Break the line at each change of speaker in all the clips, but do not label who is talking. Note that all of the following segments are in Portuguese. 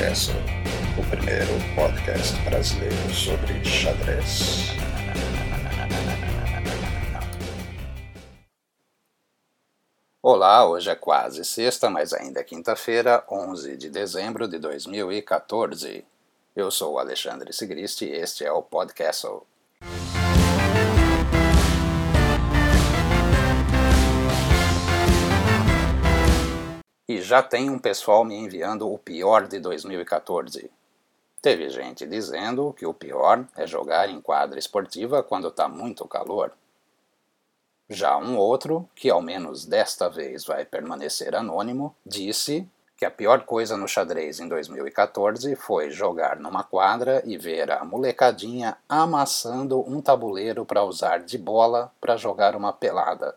O primeiro podcast brasileiro sobre xadrez. Olá, hoje é quase sexta, mas ainda é quinta-feira, 11 de dezembro de 2014. Eu sou o Alexandre Sigristi e este é o Podcast. E já tem um pessoal me enviando o pior de 2014. Teve gente dizendo que o pior é jogar em quadra esportiva quando está muito calor. Já um outro, que ao menos desta vez vai permanecer anônimo, disse que a pior coisa no xadrez em 2014 foi jogar numa quadra e ver a molecadinha amassando um tabuleiro para usar de bola para jogar uma pelada.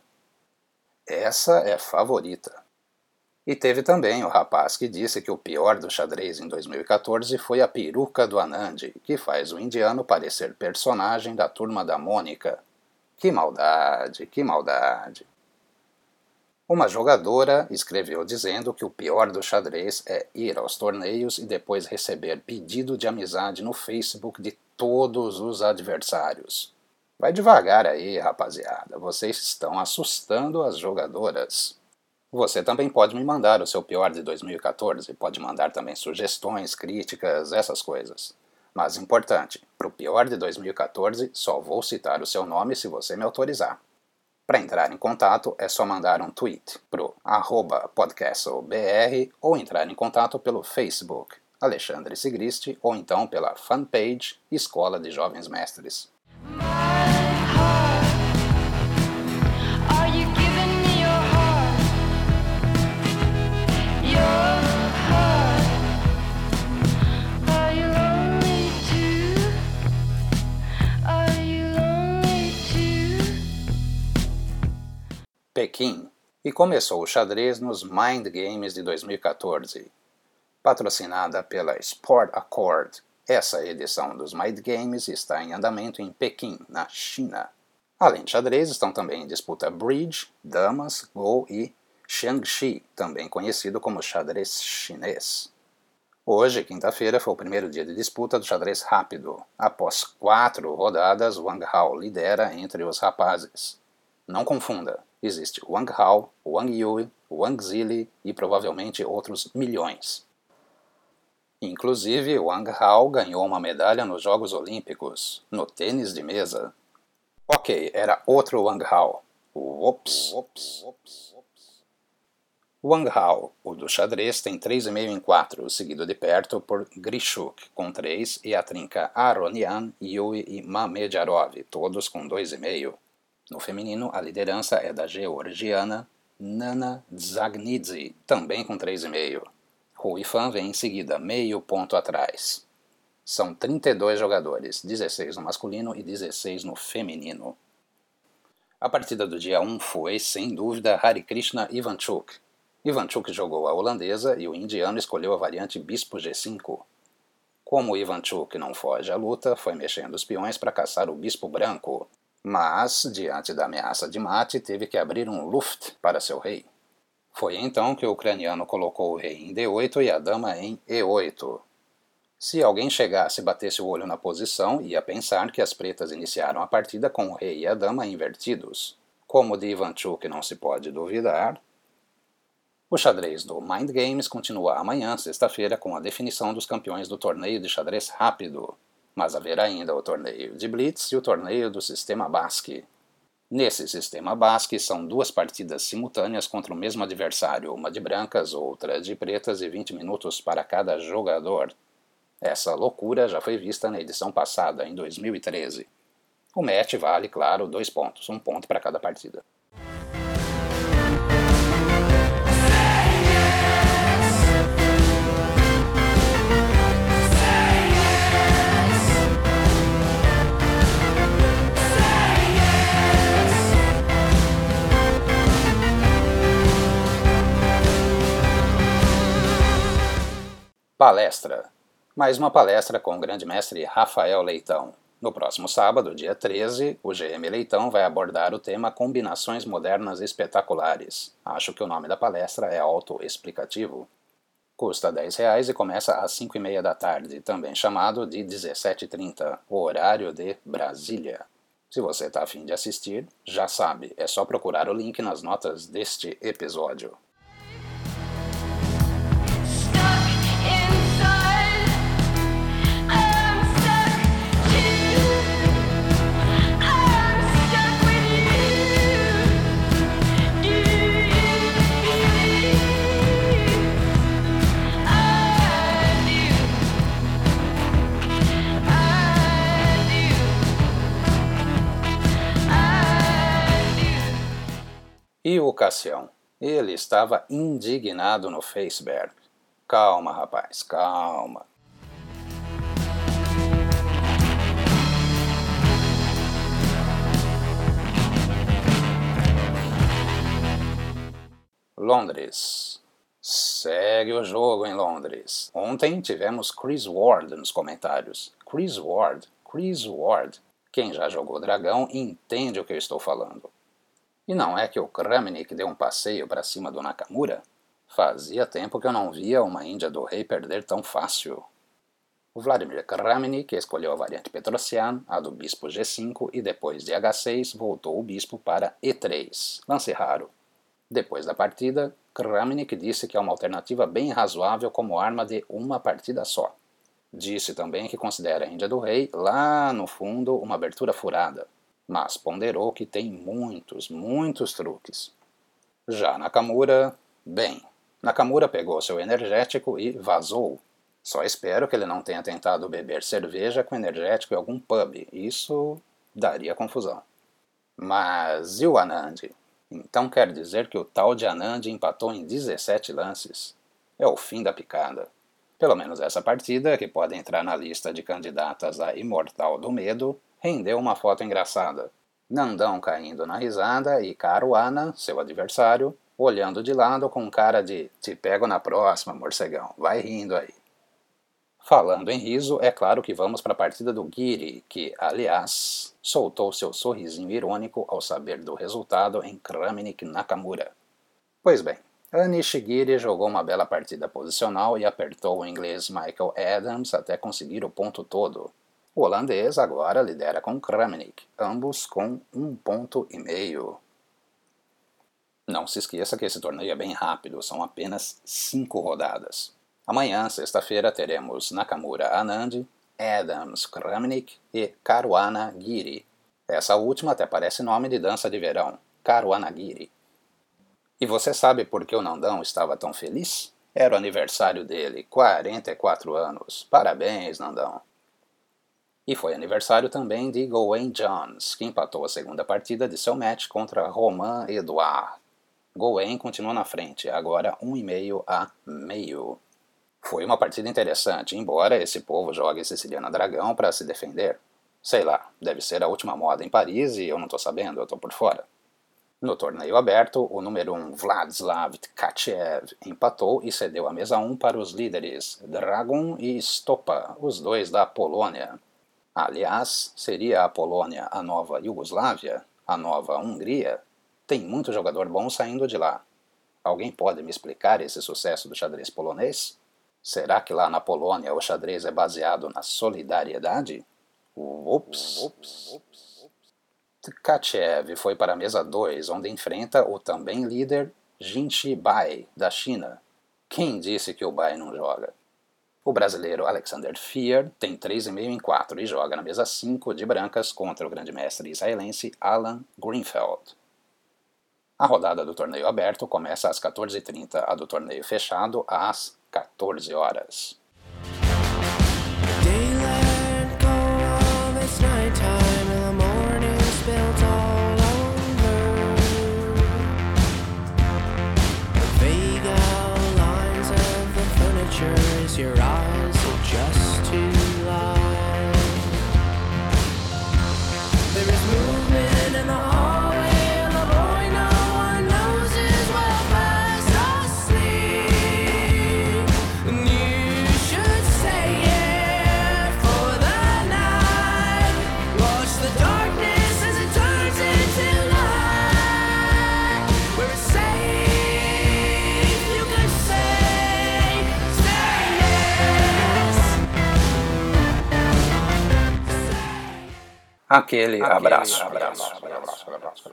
Essa é favorita. E teve também o rapaz que disse que o pior do xadrez em 2014 foi a peruca do Anand, que faz o indiano parecer personagem da turma da Mônica. Que maldade, que maldade. Uma jogadora escreveu dizendo que o pior do xadrez é ir aos torneios e depois receber pedido de amizade no Facebook de todos os adversários. Vai devagar aí, rapaziada, vocês estão assustando as jogadoras. Você também pode me mandar o seu pior de 2014, pode mandar também sugestões, críticas, essas coisas. Mas importante, para o pior de 2014, só vou citar o seu nome se você me autorizar. Para entrar em contato, é só mandar um tweet pro podcastlbr ou entrar em contato pelo Facebook, Alexandre Sigristi, ou então pela fanpage Escola de Jovens Mestres. Pequim e começou o xadrez nos Mind Games de 2014. Patrocinada pela Sport Accord, essa edição dos Mind Games está em andamento em Pequim, na China. Além de xadrez, estão também em disputa Bridge, Damas, Go e Shangxi, também conhecido como xadrez chinês. Hoje, quinta-feira, foi o primeiro dia de disputa do xadrez rápido. Após quatro rodadas, Wang Hao lidera entre os rapazes. Não confunda, existe Wang Hao, Wang Yui, Wang Zili e provavelmente outros milhões. Inclusive, Wang Hao ganhou uma medalha nos Jogos Olímpicos, no tênis de mesa. Ok, era outro Wang Hao. Ups. Wang Hao, o do xadrez, tem 3,5 em 4, seguido de perto por Grishuk, com 3, e a trinca Aronian, Yui e Mamedjarov, todos com 2,5. No feminino, a liderança é da georgiana Nana Dzagnidze, também com 3,5. Rui Fan vem em seguida, meio ponto atrás. São 32 jogadores, 16 no masculino e 16 no feminino. A partida do dia 1 foi, sem dúvida, Harikrishna Ivanchuk. Ivanchuk jogou a holandesa e o indiano escolheu a variante Bispo G5. Como Ivanchuk não foge à luta, foi mexendo os peões para caçar o Bispo Branco, mas, diante da ameaça de mate, teve que abrir um luft para seu rei. Foi então que o ucraniano colocou o rei em D8 e a dama em E8. Se alguém chegasse e batesse o olho na posição, ia pensar que as pretas iniciaram a partida com o rei e a dama invertidos. Como de Ivanchuk não se pode duvidar, o xadrez do Mind Games continua amanhã, sexta-feira, com a definição dos campeões do torneio de xadrez rápido mas haverá ainda o torneio de Blitz e o torneio do sistema Basque. Nesse sistema Basque são duas partidas simultâneas contra o mesmo adversário, uma de brancas, outra de pretas e 20 minutos para cada jogador. Essa loucura já foi vista na edição passada, em 2013. O match vale, claro, dois pontos, um ponto para cada partida. Palestra. Mais uma palestra com o grande mestre Rafael Leitão. No próximo sábado, dia 13, o GM Leitão vai abordar o tema Combinações Modernas Espetaculares. Acho que o nome da palestra é autoexplicativo. Custa R$ 10 e começa às 5 e meia da tarde, também chamado de 17h30, horário de Brasília. Se você está afim de assistir, já sabe, é só procurar o link nas notas deste episódio. O Cassião? Ele estava indignado no Facebook. Calma, rapaz, calma. Londres. Segue o jogo em Londres. Ontem tivemos Chris Ward nos comentários. Chris Ward, Chris Ward. Quem já jogou Dragão entende o que eu estou falando. E não é que o Kramnik deu um passeio para cima do Nakamura? Fazia tempo que eu não via uma Índia do Rei perder tão fácil. O Vladimir Kramnik escolheu a variante Petrosian, a do bispo G5, e depois de H6 voltou o bispo para E3, lance raro. Depois da partida, Kramnik disse que é uma alternativa bem razoável como arma de uma partida só. Disse também que considera a Índia do Rei, lá no fundo, uma abertura furada, mas ponderou que tem muitos, muitos truques. Já Nakamura, bem, Nakamura pegou seu energético e vazou. Só espero que ele não tenha tentado beber cerveja com energético em algum pub, isso daria confusão. Mas e o Anand? Então quer dizer que o tal de Anand empatou em 17 lances? É o fim da picada. Pelo menos essa partida, que pode entrar na lista de candidatas a Imortal do Medo, rendeu uma foto engraçada. Nandão caindo na risada e Caruana, seu adversário, olhando de lado com cara de te pego na próxima, morcegão, vai rindo aí. Falando em riso, é claro que vamos para a partida do Giri, que, aliás, soltou seu sorrisinho irônico ao saber do resultado em Kramnik Nakamura. Pois bem, Anish Giri jogou uma bela partida posicional e apertou o inglês Michael Adams até conseguir o ponto todo, o holandês agora lidera com Kramnik, ambos com um ponto e meio. Não se esqueça que esse torneio é bem rápido, são apenas cinco rodadas. Amanhã, sexta-feira, teremos Nakamura Anand, Adams Kramnik e Caruana Giri. Essa última até parece nome de dança de verão, Caruana Giri. E você sabe por que o Nandão estava tão feliz? Era o aniversário dele, 44 anos. Parabéns, Nandão. E foi aniversário também de Gawain Jones, que empatou a segunda partida de seu match contra Romain Edouard. Gawain continua na frente, agora 1,5 a meio. Foi uma partida interessante, embora esse povo jogue Siciliana Dragão para se defender. Sei lá, deve ser a última moda em Paris e eu não estou sabendo, eu estou por fora. No torneio aberto, o número 1 Vladislav Tkachev empatou e cedeu a mesa 1 para os líderes Dragon e Stopa, os dois da Polônia. Aliás, seria a Polônia a nova Iugoslávia? A nova Hungria? Tem muito jogador bom saindo de lá. Alguém pode me explicar esse sucesso do xadrez polonês? Será que lá na Polônia o xadrez é baseado na solidariedade? Ups. Tkachev foi para a mesa 2, onde enfrenta o também líder Jinchi Bai, da China. Quem disse que o Bai não joga? O brasileiro Alexander Fier tem 3,5 em 4 e joga na mesa 5 de brancas contra o grande mestre israelense Alan Greenfeld. A rodada do torneio aberto começa às 14h30, a do torneio fechado às 14 horas. Aquele, abraço, abraço, abraço, abraço,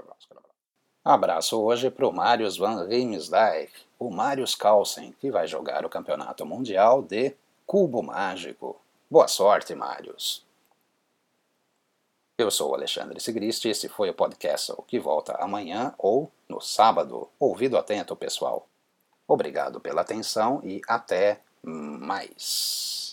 abraço, hoje para o Marius Van Riemsdijk, o Marius Carlsen, que vai jogar o Campeonato Mundial de Cubo Mágico. Boa sorte, Marius. Eu sou o Alexandre Sigrist e esse foi o podcast que volta amanhã ou no sábado. Ouvido atento, pessoal. Obrigado pela atenção e até mais.